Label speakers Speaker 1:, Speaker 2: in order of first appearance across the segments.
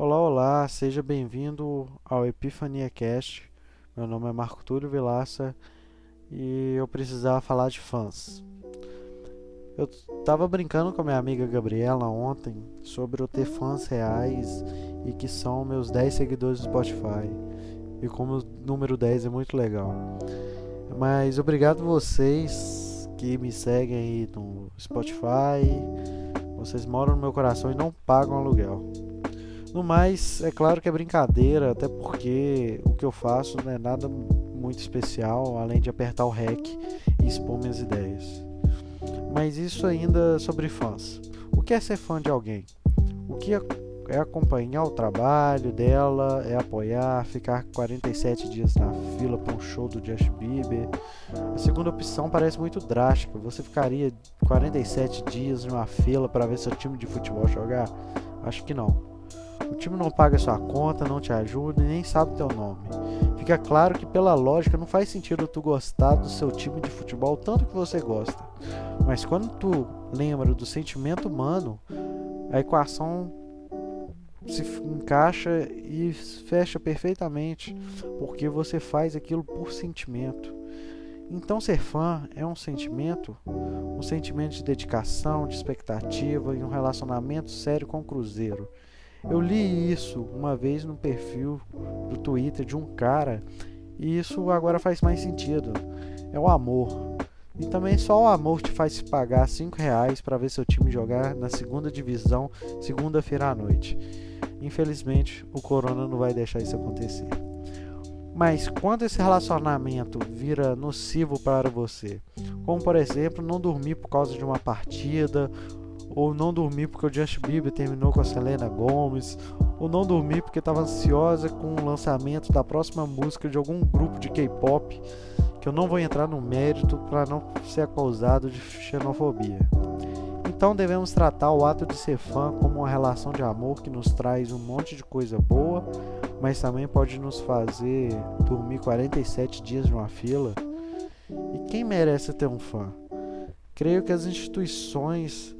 Speaker 1: Olá, olá, seja bem-vindo ao Epifania Cast. Meu nome é Marco Túlio Vilaça e eu precisava falar de fãs. Eu estava brincando com a minha amiga Gabriela ontem sobre eu ter fãs reais e que são meus 10 seguidores do Spotify. E como o número 10 é muito legal. Mas obrigado vocês que me seguem aí no Spotify. Vocês moram no meu coração e não pagam aluguel. No mais, é claro que é brincadeira, até porque o que eu faço não é nada muito especial, além de apertar o REC e expor minhas ideias. Mas isso ainda sobre fãs. O que é ser fã de alguém? O que é acompanhar o trabalho dela, é apoiar, ficar 47 dias na fila para um show do Justin Bieber. A segunda opção parece muito drástica. Você ficaria 47 dias numa fila para ver seu time de futebol jogar? Acho que não. O time não paga sua conta, não te ajuda e nem sabe teu nome. Fica claro que pela lógica não faz sentido tu gostar do seu time de futebol tanto que você gosta. Mas quando tu lembra do sentimento humano, a equação se encaixa e fecha perfeitamente, porque você faz aquilo por sentimento. Então ser fã é um sentimento, um sentimento de dedicação, de expectativa e um relacionamento sério com o Cruzeiro. Eu li isso uma vez no perfil do Twitter de um cara e isso agora faz mais sentido. É o amor. E também só o amor te faz pagar 5 reais para ver seu time jogar na segunda divisão segunda-feira à noite. Infelizmente, o Corona não vai deixar isso acontecer. Mas quando esse relacionamento vira nocivo para você, como por exemplo não dormir por causa de uma partida ou não dormir porque o Justin Bieber terminou com a Selena Gomez, ou não dormir porque estava ansiosa com o lançamento da próxima música de algum grupo de K-pop, que eu não vou entrar no mérito para não ser acusado de xenofobia. Então devemos tratar o ato de ser fã como uma relação de amor que nos traz um monte de coisa boa, mas também pode nos fazer dormir 47 dias numa fila. E quem merece ter um fã? Creio que as instituições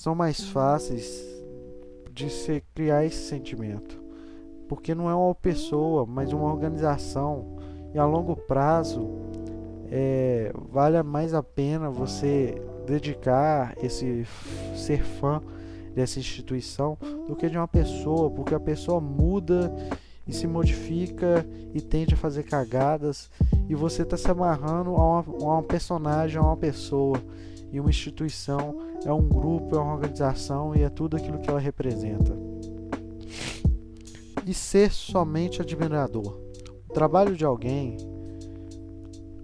Speaker 1: são mais fáceis de se criar esse sentimento, porque não é uma pessoa, mas uma organização. E a longo prazo é, vale mais a pena você dedicar esse ser fã dessa instituição do que de uma pessoa, porque a pessoa muda e se modifica e tende a fazer cagadas. E você está se amarrando a uma, a uma personagem, a uma pessoa e uma instituição é um grupo, é uma organização e é tudo aquilo que ela representa. E ser somente admirador. O trabalho de alguém,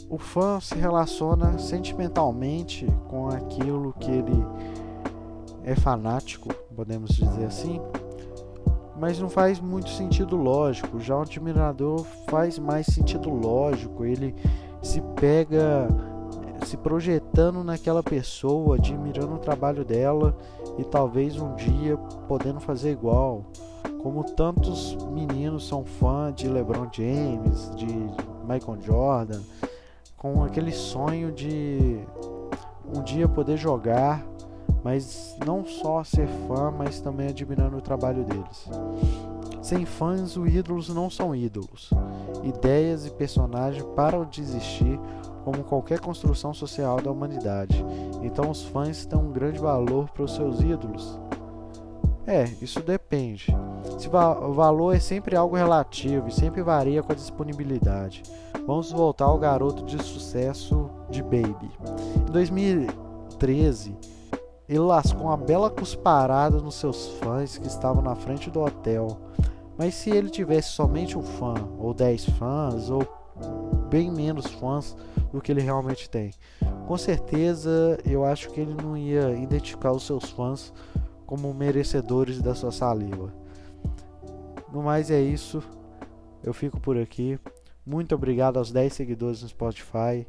Speaker 1: o fã se relaciona sentimentalmente com aquilo que ele é fanático, podemos dizer assim, mas não faz muito sentido lógico. Já o admirador faz mais sentido lógico, ele se pega se projetando naquela pessoa, admirando o trabalho dela e talvez um dia podendo fazer igual. Como tantos meninos são fã de LeBron James, de Michael Jordan, com aquele sonho de um dia poder jogar, mas não só ser fã, mas também admirando o trabalho deles. Sem fãs, os ídolos não são ídolos. Ideias e personagens param de existir como qualquer construção social da humanidade. Então os fãs têm um grande valor para os seus ídolos? É, isso depende. Se o valor é sempre algo relativo e sempre varia com a disponibilidade. Vamos voltar ao garoto de sucesso de Baby. Em 2013, ele lascou uma bela cusparada nos seus fãs que estavam na frente do hotel. Mas se ele tivesse somente um fã, ou 10 fãs, ou bem menos fãs do que ele realmente tem. Com certeza, eu acho que ele não ia identificar os seus fãs como merecedores da sua saliva. No mais é isso. Eu fico por aqui. Muito obrigado aos 10 seguidores no Spotify.